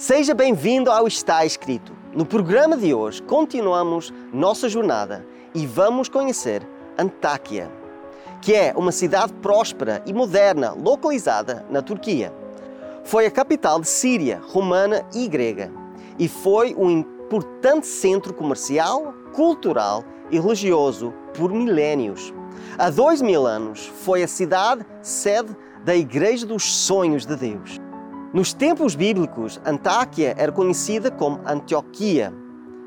Seja bem-vindo ao Está Escrito. No programa de hoje continuamos nossa jornada e vamos conhecer Antáquia, que é uma cidade próspera e moderna localizada na Turquia. Foi a capital de Síria, romana e grega e foi um importante centro comercial, cultural e religioso por milénios. Há dois mil anos foi a cidade sede da Igreja dos Sonhos de Deus. Nos tempos bíblicos, Antáquia era conhecida como Antioquia,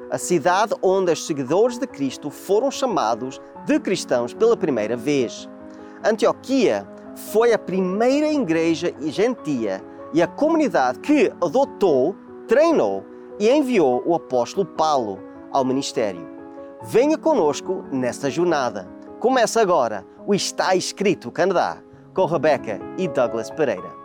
a cidade onde os seguidores de Cristo foram chamados de cristãos pela primeira vez. Antioquia foi a primeira igreja gentia e a comunidade que adotou, treinou e enviou o apóstolo Paulo ao ministério. Venha conosco nesta jornada. Começa agora o Está Escrito Canadá, com Rebeca e Douglas Pereira.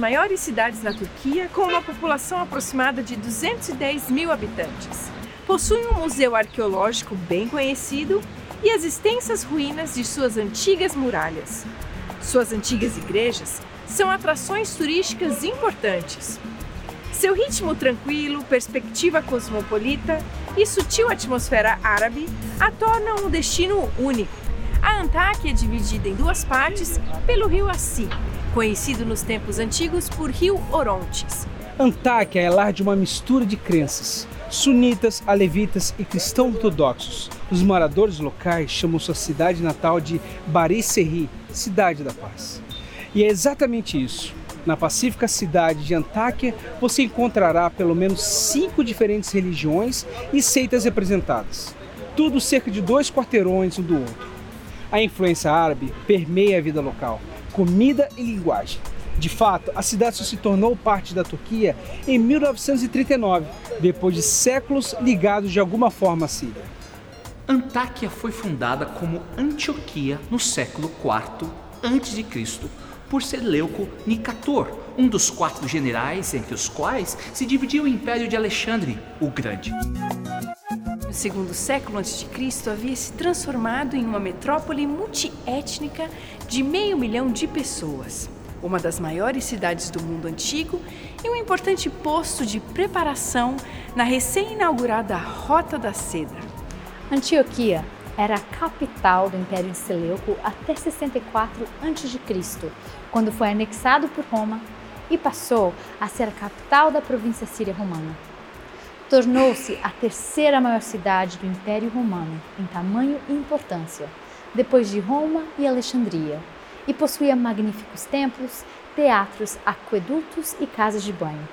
Maiores cidades da Turquia, com uma população aproximada de 210 mil habitantes. Possui um museu arqueológico bem conhecido e as extensas ruínas de suas antigas muralhas. Suas antigas igrejas são atrações turísticas importantes. Seu ritmo tranquilo, perspectiva cosmopolita e sutil atmosfera árabe a tornam um destino único. A Antáquia é dividida em duas partes pelo rio Assi, conhecido nos tempos antigos por rio Orontes. Antáquia é lar de uma mistura de crenças, sunitas, alevitas e cristãos ortodoxos. Os moradores locais chamam sua cidade natal de Bari Serri, Cidade da Paz. E é exatamente isso. Na pacífica cidade de Antáquia, você encontrará pelo menos cinco diferentes religiões e seitas representadas. Tudo cerca de dois quarteirões um do outro. A influência árabe permeia a vida local, comida e linguagem. De fato, a cidade só se tornou parte da Turquia em 1939, depois de séculos ligados de alguma forma à Síria. Antáquia foi fundada como Antioquia no século IV a.C. por Seleuco Nicator, um dos quatro generais entre os quais se dividiu o Império de Alexandre o Grande no segundo século a.C., havia se transformado em uma metrópole multiétnica de meio milhão de pessoas, uma das maiores cidades do mundo antigo e um importante posto de preparação na recém-inaugurada Rota da Seda. Antioquia era a capital do Império de Seleuco até 64 a.C., quando foi anexado por Roma e passou a ser a capital da província síria romana tornou-se a terceira maior cidade do Império Romano em tamanho e importância, depois de Roma e Alexandria, e possuía magníficos templos, teatros, aquedutos e casas de banho.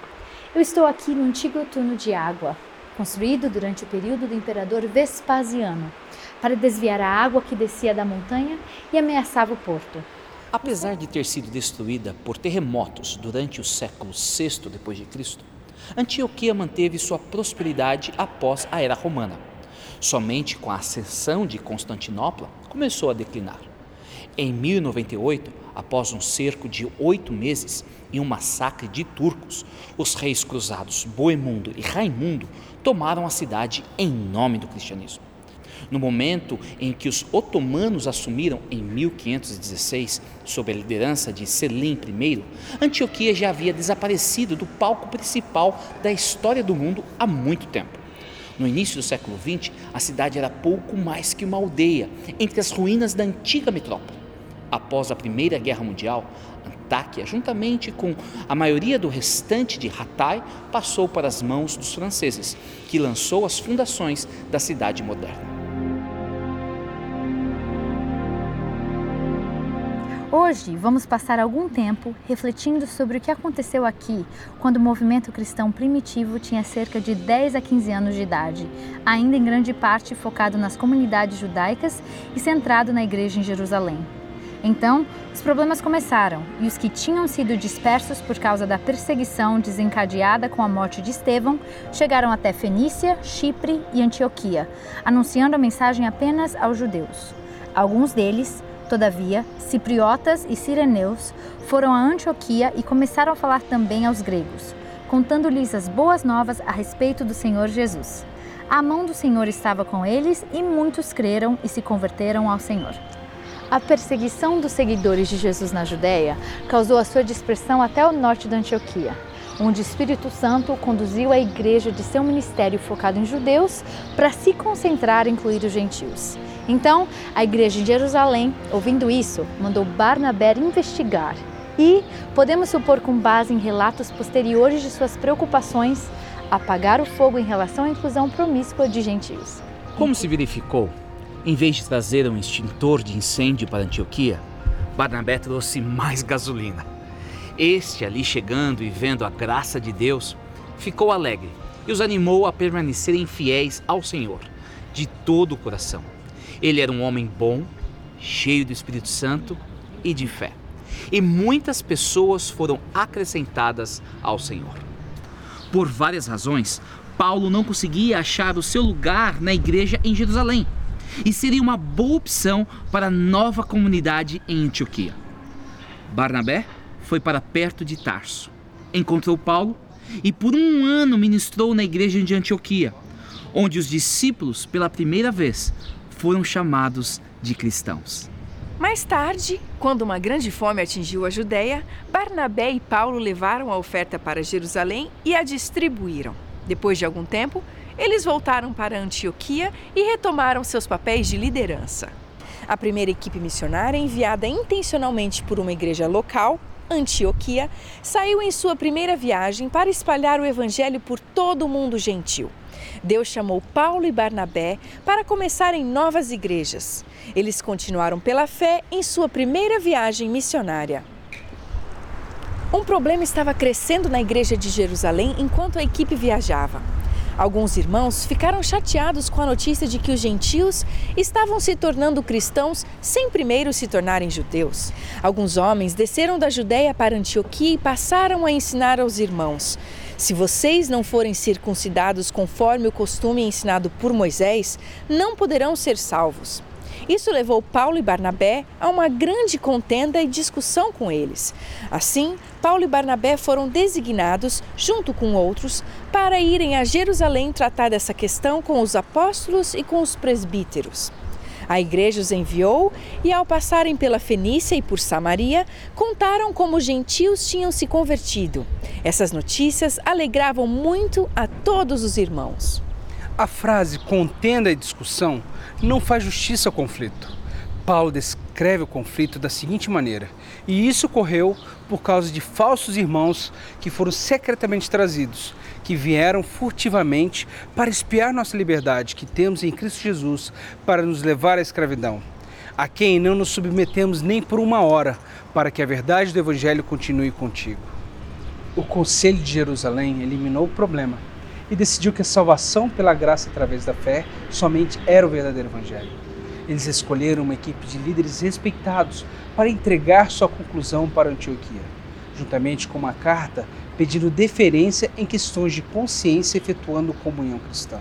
Eu estou aqui no antigo túnel de água, construído durante o período do imperador Vespasiano, para desviar a água que descia da montanha e ameaçava o porto. Apesar de ter sido destruída por terremotos durante o século VI Cristo, Antioquia manteve sua prosperidade após a era romana. Somente com a ascensão de Constantinopla começou a declinar. Em 1098, após um cerco de oito meses e um massacre de turcos, os reis cruzados Boemundo e Raimundo tomaram a cidade em nome do cristianismo. No momento em que os otomanos assumiram em 1516, sob a liderança de Selim I, Antioquia já havia desaparecido do palco principal da história do mundo há muito tempo. No início do século XX, a cidade era pouco mais que uma aldeia entre as ruínas da antiga metrópole. Após a Primeira Guerra Mundial, Antáquia, juntamente com a maioria do restante de Hatay, passou para as mãos dos franceses, que lançou as fundações da cidade moderna. Hoje vamos passar algum tempo refletindo sobre o que aconteceu aqui quando o movimento cristão primitivo tinha cerca de 10 a 15 anos de idade, ainda em grande parte focado nas comunidades judaicas e centrado na igreja em Jerusalém. Então, os problemas começaram e os que tinham sido dispersos por causa da perseguição desencadeada com a morte de Estevão chegaram até Fenícia, Chipre e Antioquia, anunciando a mensagem apenas aos judeus. Alguns deles, Todavia, cipriotas e sireneus foram a Antioquia e começaram a falar também aos gregos, contando-lhes as boas novas a respeito do Senhor Jesus. A mão do Senhor estava com eles e muitos creram e se converteram ao Senhor. A perseguição dos seguidores de Jesus na Judéia causou a sua dispersão até o norte da Antioquia, onde o Espírito Santo conduziu a igreja de seu ministério focado em judeus para se concentrar em incluir os gentios. Então, a igreja de Jerusalém, ouvindo isso, mandou Barnabé investigar e, podemos supor com base em relatos posteriores de suas preocupações, apagar o fogo em relação à inclusão promíscua de gentios. Como se verificou, em vez de trazer um extintor de incêndio para Antioquia, Barnabé trouxe mais gasolina. Este, ali chegando e vendo a graça de Deus, ficou alegre e os animou a permanecerem fiéis ao Senhor, de todo o coração ele era um homem bom, cheio do Espírito Santo e de fé. E muitas pessoas foram acrescentadas ao Senhor. Por várias razões, Paulo não conseguia achar o seu lugar na igreja em Jerusalém e seria uma boa opção para a nova comunidade em Antioquia. Barnabé foi para perto de Tarso, encontrou Paulo e por um ano ministrou na igreja de Antioquia, onde os discípulos, pela primeira vez, foram chamados de cristãos. Mais tarde, quando uma grande fome atingiu a Judéia, Barnabé e Paulo levaram a oferta para Jerusalém e a distribuíram. Depois de algum tempo, eles voltaram para Antioquia e retomaram seus papéis de liderança. A primeira equipe missionária, enviada intencionalmente por uma igreja local, Antioquia, saiu em sua primeira viagem para espalhar o evangelho por todo o mundo gentil. Deus chamou Paulo e Barnabé para começarem novas igrejas. Eles continuaram pela fé em sua primeira viagem missionária. Um problema estava crescendo na igreja de Jerusalém enquanto a equipe viajava. Alguns irmãos ficaram chateados com a notícia de que os gentios estavam se tornando cristãos sem primeiro se tornarem judeus. Alguns homens desceram da Judéia para Antioquia e passaram a ensinar aos irmãos: se vocês não forem circuncidados conforme o costume ensinado por Moisés, não poderão ser salvos. Isso levou Paulo e Barnabé a uma grande contenda e discussão com eles. Assim, Paulo e Barnabé foram designados, junto com outros, para irem a Jerusalém tratar dessa questão com os apóstolos e com os presbíteros. A igreja os enviou e, ao passarem pela Fenícia e por Samaria, contaram como os gentios tinham se convertido. Essas notícias alegravam muito a todos os irmãos. A frase contenda e discussão não faz justiça ao conflito. Paulo descreve o conflito da seguinte maneira: e isso ocorreu por causa de falsos irmãos que foram secretamente trazidos, que vieram furtivamente para espiar nossa liberdade que temos em Cristo Jesus para nos levar à escravidão, a quem não nos submetemos nem por uma hora, para que a verdade do Evangelho continue contigo. O Conselho de Jerusalém eliminou o problema e decidiu que a salvação pela graça através da fé somente era o verdadeiro Evangelho. Eles escolheram uma equipe de líderes respeitados para entregar sua conclusão para Antioquia, juntamente com uma carta pedindo deferência em questões de consciência efetuando comunhão cristã.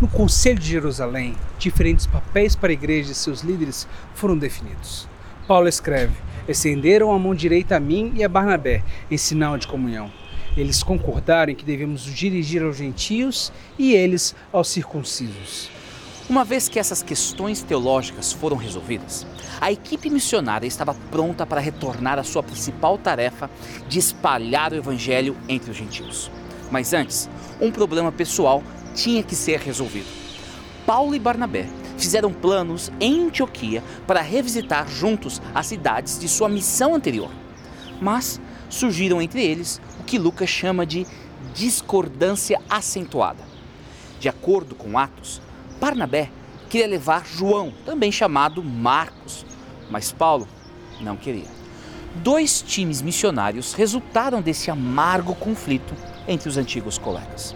No Conselho de Jerusalém, diferentes papéis para a igreja e seus líderes foram definidos. Paulo escreve: Estenderam a mão direita a mim e a Barnabé, em sinal de comunhão. Eles concordaram que devemos dirigir aos gentios e eles aos circuncisos. Uma vez que essas questões teológicas foram resolvidas, a equipe missionária estava pronta para retornar à sua principal tarefa de espalhar o evangelho entre os gentios. Mas antes, um problema pessoal tinha que ser resolvido. Paulo e Barnabé fizeram planos em Antioquia para revisitar juntos as cidades de sua missão anterior. Mas surgiram entre eles que Lucas chama de discordância acentuada. De acordo com Atos, Barnabé queria levar João, também chamado Marcos, mas Paulo não queria. Dois times missionários resultaram desse amargo conflito entre os antigos colegas.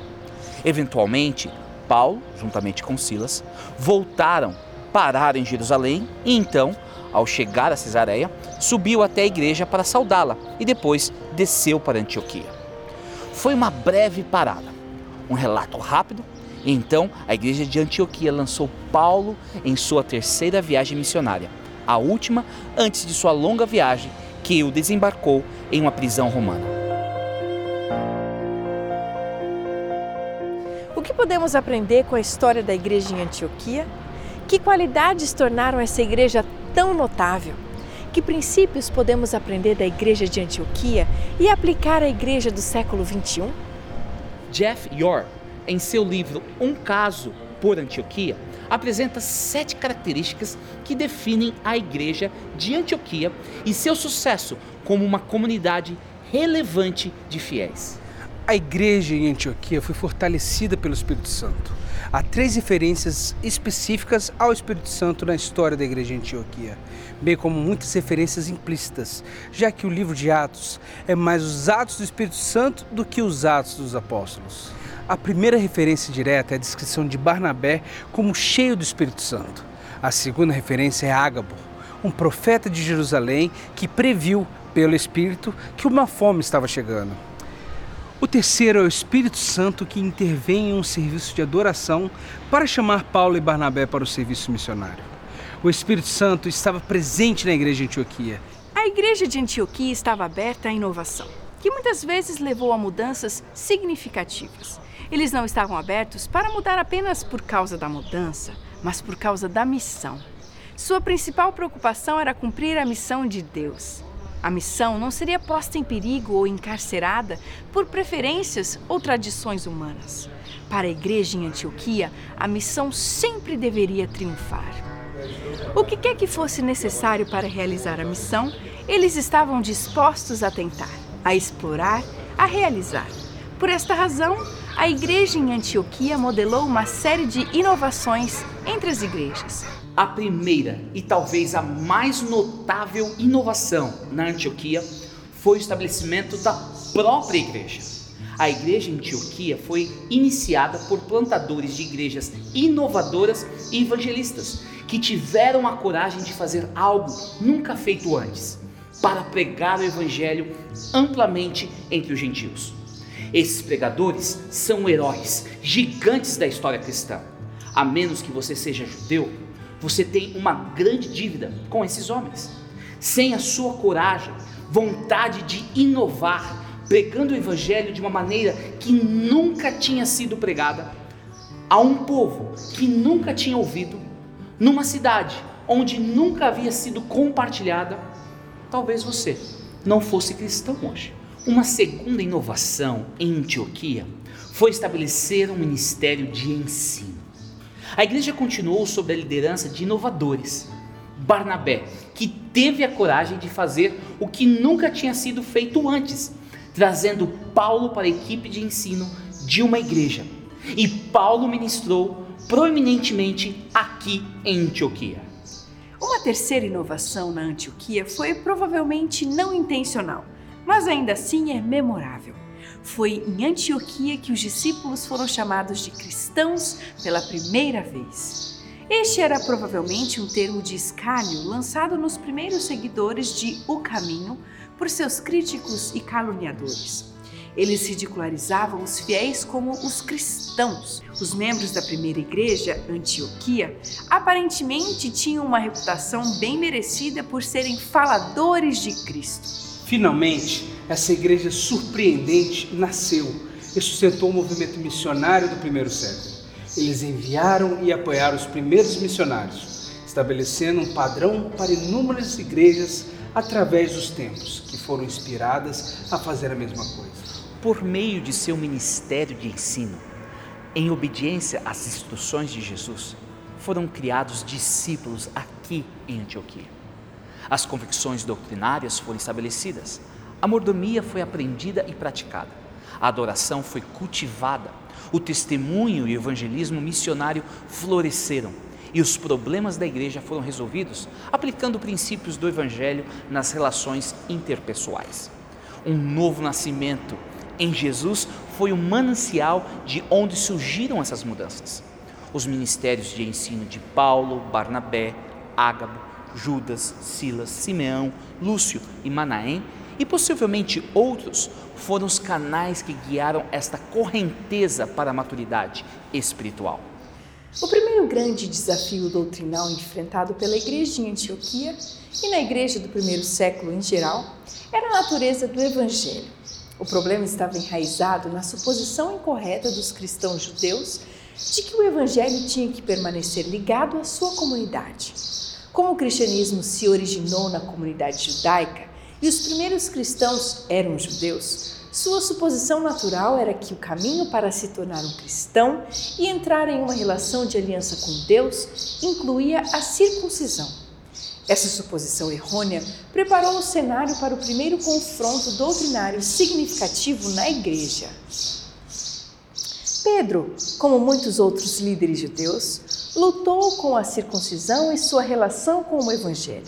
Eventualmente, Paulo, juntamente com Silas, voltaram, pararam em Jerusalém e então, ao chegar a Cesareia, subiu até a igreja para saudá-la e depois desceu para Antioquia. Foi uma breve parada, um relato rápido, e então a igreja de Antioquia lançou Paulo em sua terceira viagem missionária, a última antes de sua longa viagem que o desembarcou em uma prisão romana. O que podemos aprender com a história da igreja em Antioquia? Que qualidades tornaram essa igreja tão notável? Que princípios podemos aprender da igreja de Antioquia e aplicar à igreja do século 21? Jeff York, em seu livro Um Caso por Antioquia, apresenta sete características que definem a igreja de Antioquia e seu sucesso como uma comunidade relevante de fiéis. A igreja em Antioquia foi fortalecida pelo Espírito Santo. Há três referências específicas ao Espírito Santo na história da igreja Antioquia, bem como muitas referências implícitas, já que o livro de Atos é mais os Atos do Espírito Santo do que os Atos dos Apóstolos. A primeira referência direta é a descrição de Barnabé como cheio do Espírito Santo. A segunda referência é Ágabo, um profeta de Jerusalém que previu, pelo Espírito, que uma fome estava chegando. O terceiro é o Espírito Santo que intervém em um serviço de adoração para chamar Paulo e Barnabé para o serviço missionário. O Espírito Santo estava presente na igreja de Antioquia. A igreja de Antioquia estava aberta à inovação, que muitas vezes levou a mudanças significativas. Eles não estavam abertos para mudar apenas por causa da mudança, mas por causa da missão. Sua principal preocupação era cumprir a missão de Deus. A missão não seria posta em perigo ou encarcerada por preferências ou tradições humanas. Para a igreja em Antioquia, a missão sempre deveria triunfar. O que quer que fosse necessário para realizar a missão, eles estavam dispostos a tentar, a explorar, a realizar. Por esta razão, a igreja em Antioquia modelou uma série de inovações entre as igrejas. A primeira e talvez a mais notável inovação na Antioquia foi o estabelecimento da própria igreja. A igreja em Antioquia foi iniciada por plantadores de igrejas inovadoras e evangelistas que tiveram a coragem de fazer algo nunca feito antes para pregar o evangelho amplamente entre os gentios. Esses pregadores são heróis, gigantes da história cristã. A menos que você seja judeu, você tem uma grande dívida com esses homens. Sem a sua coragem, vontade de inovar, pregando o evangelho de uma maneira que nunca tinha sido pregada a um povo que nunca tinha ouvido, numa cidade onde nunca havia sido compartilhada, talvez você não fosse cristão hoje. Uma segunda inovação em Antioquia foi estabelecer um ministério de ensino. A igreja continuou sob a liderança de inovadores. Barnabé, que teve a coragem de fazer o que nunca tinha sido feito antes, trazendo Paulo para a equipe de ensino de uma igreja. E Paulo ministrou proeminentemente aqui em Antioquia. Uma terceira inovação na Antioquia foi provavelmente não intencional, mas ainda assim é memorável. Foi em Antioquia que os discípulos foram chamados de cristãos pela primeira vez. Este era provavelmente um termo de escárnio lançado nos primeiros seguidores de O Caminho por seus críticos e caluniadores. Eles ridicularizavam os fiéis como os cristãos. Os membros da primeira igreja, Antioquia, aparentemente tinham uma reputação bem merecida por serem faladores de Cristo. Finalmente, essa igreja surpreendente nasceu e sustentou o movimento missionário do primeiro século. Eles enviaram e apoiaram os primeiros missionários, estabelecendo um padrão para inúmeras igrejas através dos tempos, que foram inspiradas a fazer a mesma coisa. Por meio de seu ministério de ensino, em obediência às instruções de Jesus, foram criados discípulos aqui em Antioquia. As convicções doutrinárias foram estabelecidas, a mordomia foi aprendida e praticada, a adoração foi cultivada, o testemunho e o evangelismo missionário floresceram e os problemas da igreja foram resolvidos aplicando princípios do Evangelho nas relações interpessoais. Um novo nascimento em Jesus foi o manancial de onde surgiram essas mudanças. Os ministérios de ensino de Paulo, Barnabé, Ágabo, Judas, Silas, Simeão, Lúcio e Manaém e possivelmente outros foram os canais que guiaram esta correnteza para a maturidade espiritual. O primeiro grande desafio doutrinal enfrentado pela igreja em Antioquia e na igreja do primeiro século em geral era a natureza do evangelho. O problema estava enraizado na suposição incorreta dos cristãos judeus de que o evangelho tinha que permanecer ligado à sua comunidade. Como o cristianismo se originou na comunidade judaica e os primeiros cristãos eram judeus, sua suposição natural era que o caminho para se tornar um cristão e entrar em uma relação de aliança com Deus incluía a circuncisão. Essa suposição errônea preparou o cenário para o primeiro confronto doutrinário significativo na igreja. Pedro, como muitos outros líderes judeus, lutou com a circuncisão e sua relação com o evangelho.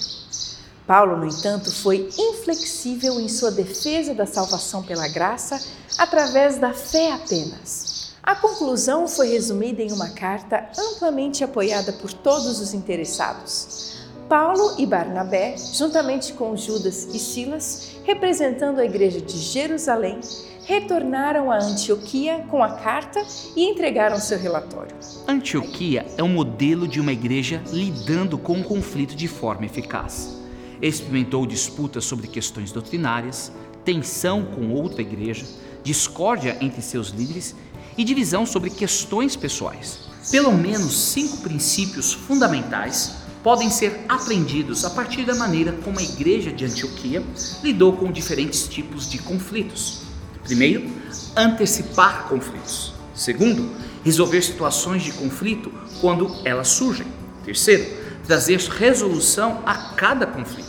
Paulo, no entanto, foi inflexível em sua defesa da salvação pela graça através da fé apenas. A conclusão foi resumida em uma carta amplamente apoiada por todos os interessados. Paulo e Barnabé, juntamente com Judas e Silas, representando a igreja de Jerusalém, retornaram a Antioquia com a carta e entregaram seu relatório. Antioquia é um modelo de uma igreja lidando com o conflito de forma eficaz experimentou disputas sobre questões doutrinárias, tensão com outra igreja, discórdia entre seus líderes e divisão sobre questões pessoais. Pelo menos cinco princípios fundamentais podem ser aprendidos a partir da maneira como a igreja de Antioquia lidou com diferentes tipos de conflitos. Primeiro, antecipar conflitos. Segundo, resolver situações de conflito quando elas surgem. Terceiro, trazer resolução a cada conflito.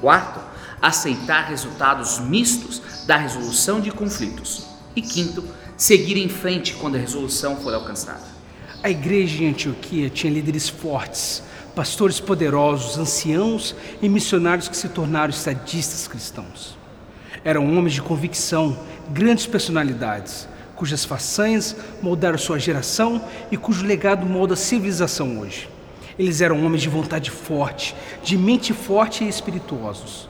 Quarto, aceitar resultados mistos da resolução de conflitos. E quinto, seguir em frente quando a resolução for alcançada. A igreja em Antioquia tinha líderes fortes, pastores poderosos, anciãos e missionários que se tornaram estadistas cristãos. Eram homens de convicção, grandes personalidades, cujas façanhas moldaram sua geração e cujo legado molda a civilização hoje. Eles eram homens de vontade forte, de mente forte e espirituosos.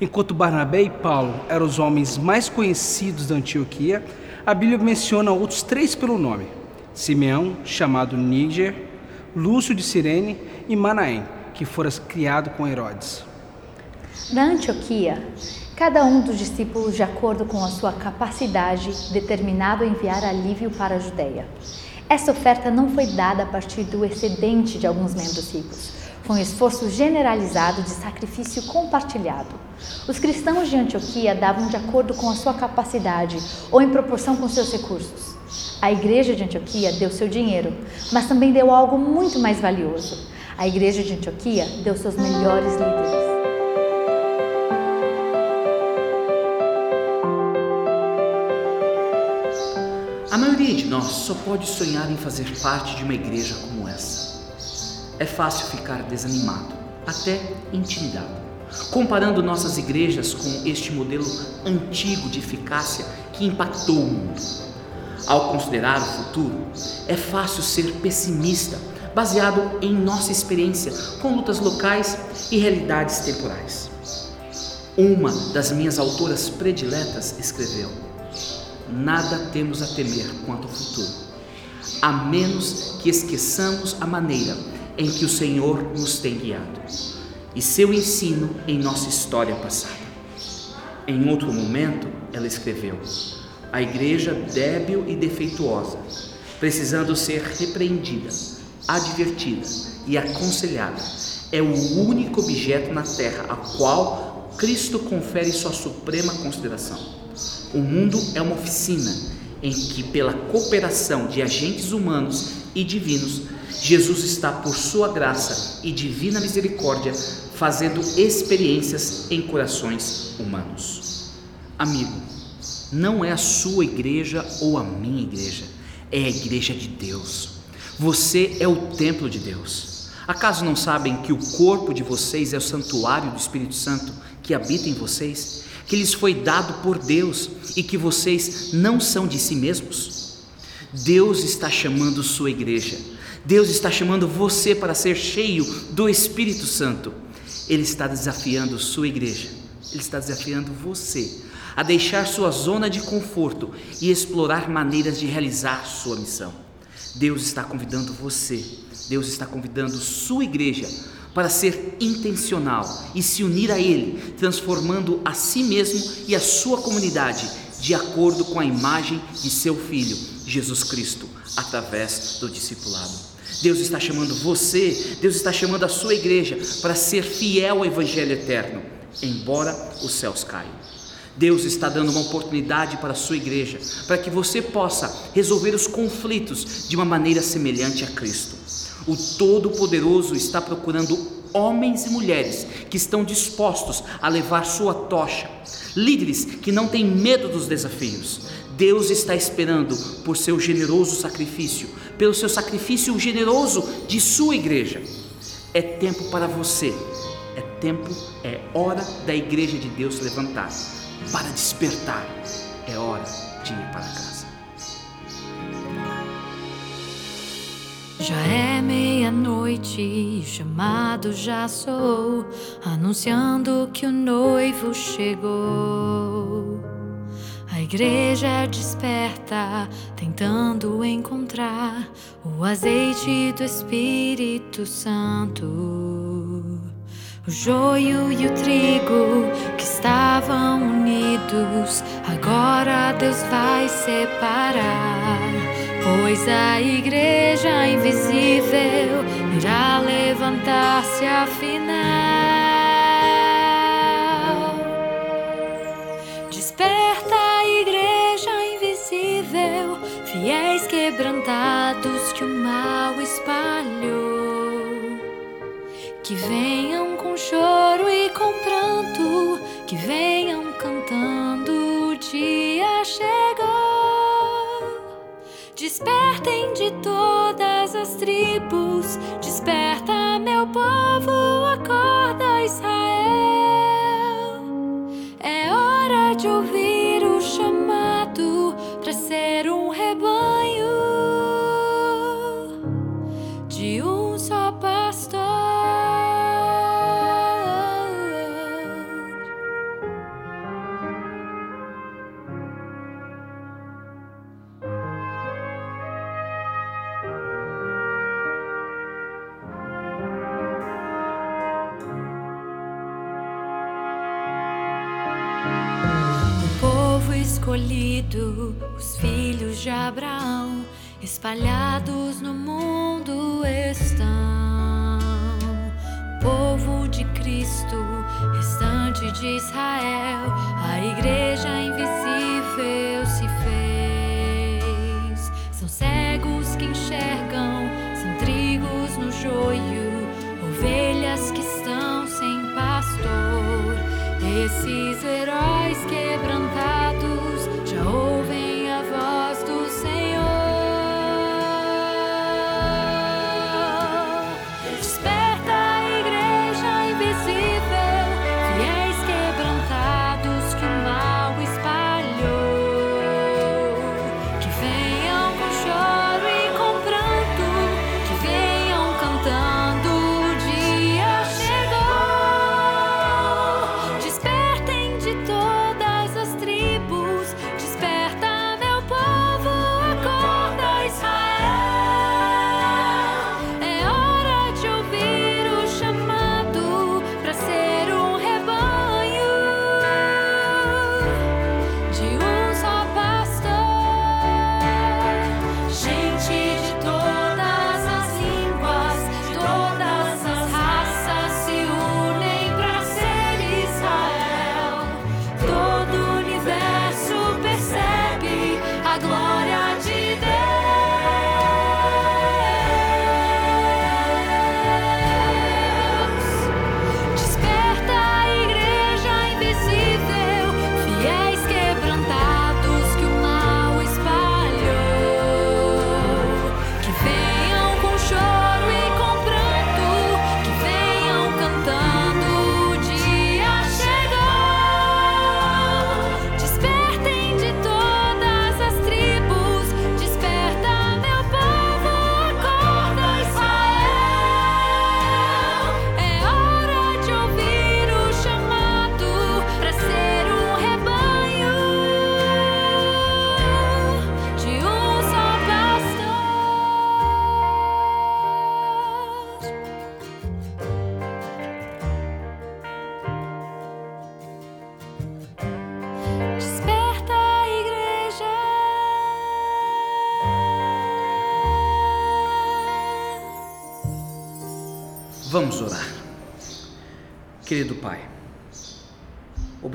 Enquanto Barnabé e Paulo eram os homens mais conhecidos da Antioquia, a Bíblia menciona outros três pelo nome: Simeão, chamado Níger, Lúcio de Cirene e Manaém, que fora criado com Herodes. Na Antioquia, cada um dos discípulos, de acordo com a sua capacidade, determinado a enviar alívio para a Judéia. Essa oferta não foi dada a partir do excedente de alguns membros ricos. Foi um esforço generalizado de sacrifício compartilhado. Os cristãos de Antioquia davam de acordo com a sua capacidade ou em proporção com seus recursos. A igreja de Antioquia deu seu dinheiro, mas também deu algo muito mais valioso. A igreja de Antioquia deu seus melhores líderes. A maioria de nós só pode sonhar em fazer parte de uma igreja como essa. É fácil ficar desanimado, até intimidado, comparando nossas igrejas com este modelo antigo de eficácia que impactou o mundo. Ao considerar o futuro, é fácil ser pessimista, baseado em nossa experiência com lutas locais e realidades temporais. Uma das minhas autoras prediletas escreveu: nada temos a temer quanto ao futuro, a menos que esqueçamos a maneira em que o Senhor nos tem guiado e seu ensino em nossa história passada. Em outro momento, ela escreveu: a igreja débil e defeituosa, precisando ser repreendida, advertida e aconselhada, é o único objeto na terra a qual Cristo confere sua suprema consideração. O mundo é uma oficina em que, pela cooperação de agentes humanos e divinos, Jesus está, por sua graça e divina misericórdia, fazendo experiências em corações humanos. Amigo, não é a sua igreja ou a minha igreja, é a igreja de Deus. Você é o templo de Deus. Acaso não sabem que o corpo de vocês é o santuário do Espírito Santo que habita em vocês, que lhes foi dado por Deus e que vocês não são de si mesmos? Deus está chamando sua igreja. Deus está chamando você para ser cheio do Espírito Santo. Ele está desafiando sua igreja. Ele está desafiando você a deixar sua zona de conforto e explorar maneiras de realizar sua missão. Deus está convidando você Deus está convidando sua igreja para ser intencional e se unir a Ele, transformando a si mesmo e a sua comunidade de acordo com a imagem de seu Filho, Jesus Cristo, através do discipulado. Deus está chamando você, Deus está chamando a sua igreja para ser fiel ao Evangelho eterno, embora os céus caiam. Deus está dando uma oportunidade para a sua igreja, para que você possa resolver os conflitos de uma maneira semelhante a Cristo. O Todo-Poderoso está procurando homens e mulheres que estão dispostos a levar sua tocha, líderes que não têm medo dos desafios. Deus está esperando por seu generoso sacrifício, pelo seu sacrifício generoso de sua igreja. É tempo para você, é tempo, é hora da igreja de Deus levantar, para despertar, é hora de ir para casa. Já é meia-noite chamado já soou, anunciando que o noivo chegou. A igreja desperta, tentando encontrar o azeite do Espírito Santo. O joio e o trigo que estavam unidos, agora Deus vai separar. Pois a igreja invisível irá levantar-se afinal. Desperta a igreja invisível, fiéis quebrantados que o mal espalhou. Que venham com choro e com pranto, que venham cantando, o dia chegou. Despertem de todas as tribos, desperta meu povo,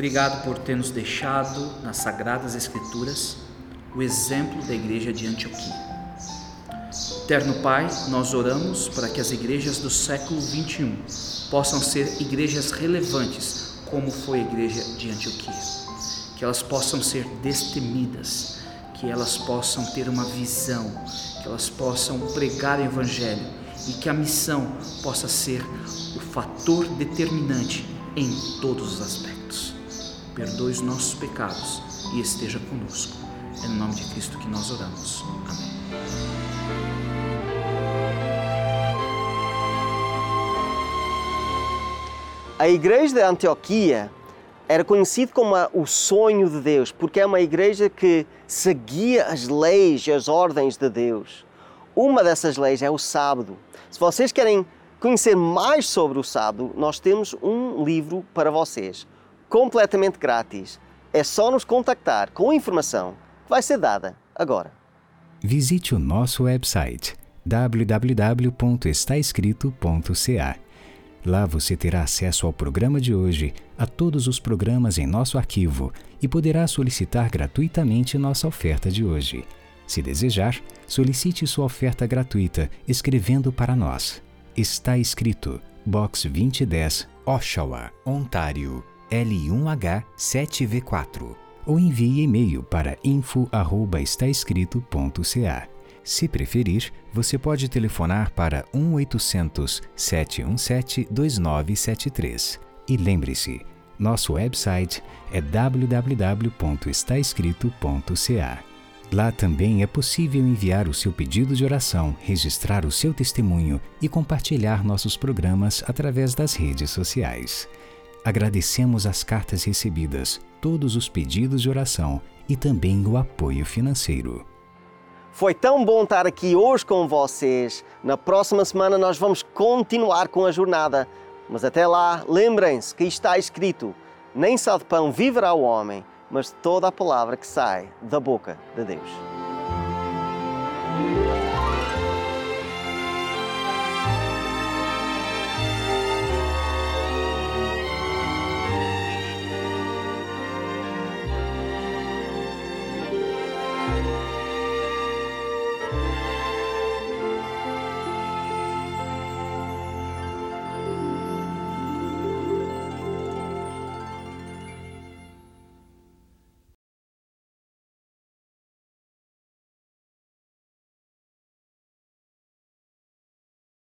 obrigado por ter nos deixado nas Sagradas Escrituras o exemplo da igreja de Antioquia. Eterno Pai, nós oramos para que as igrejas do século 21 possam ser igrejas relevantes, como foi a igreja de Antioquia. Que elas possam ser destemidas, que elas possam ter uma visão, que elas possam pregar o Evangelho e que a missão possa ser o fator determinante em todos os aspectos. Perdoe os nossos pecados e esteja conosco. É no nome de Cristo que nós oramos. Amém. A igreja de Antioquia era conhecida como o sonho de Deus, porque é uma igreja que seguia as leis e as ordens de Deus. Uma dessas leis é o sábado. Se vocês querem conhecer mais sobre o sábado, nós temos um livro para vocês, completamente grátis. É só nos contactar com a informação que vai ser dada agora. Visite o nosso website www.estaescrito.ca. Lá você terá acesso ao programa de hoje, a todos os programas em nosso arquivo e poderá solicitar gratuitamente nossa oferta de hoje. Se desejar, solicite sua oferta gratuita escrevendo para nós. Está escrito Box 2010, Oshawa, Ontário, L1H 7V4 ou envie e-mail para info@estaescrito.ca. Se preferir, você pode telefonar para 1 800 717 2973. E lembre-se, nosso website é www.estaescrito.ca. Lá também é possível enviar o seu pedido de oração, registrar o seu testemunho e compartilhar nossos programas através das redes sociais. Agradecemos as cartas recebidas, todos os pedidos de oração e também o apoio financeiro. Foi tão bom estar aqui hoje com vocês. Na próxima semana nós vamos continuar com a jornada. Mas até lá, lembrem-se que está escrito: nem só de pão viverá o homem, mas toda a palavra que sai da boca de Deus.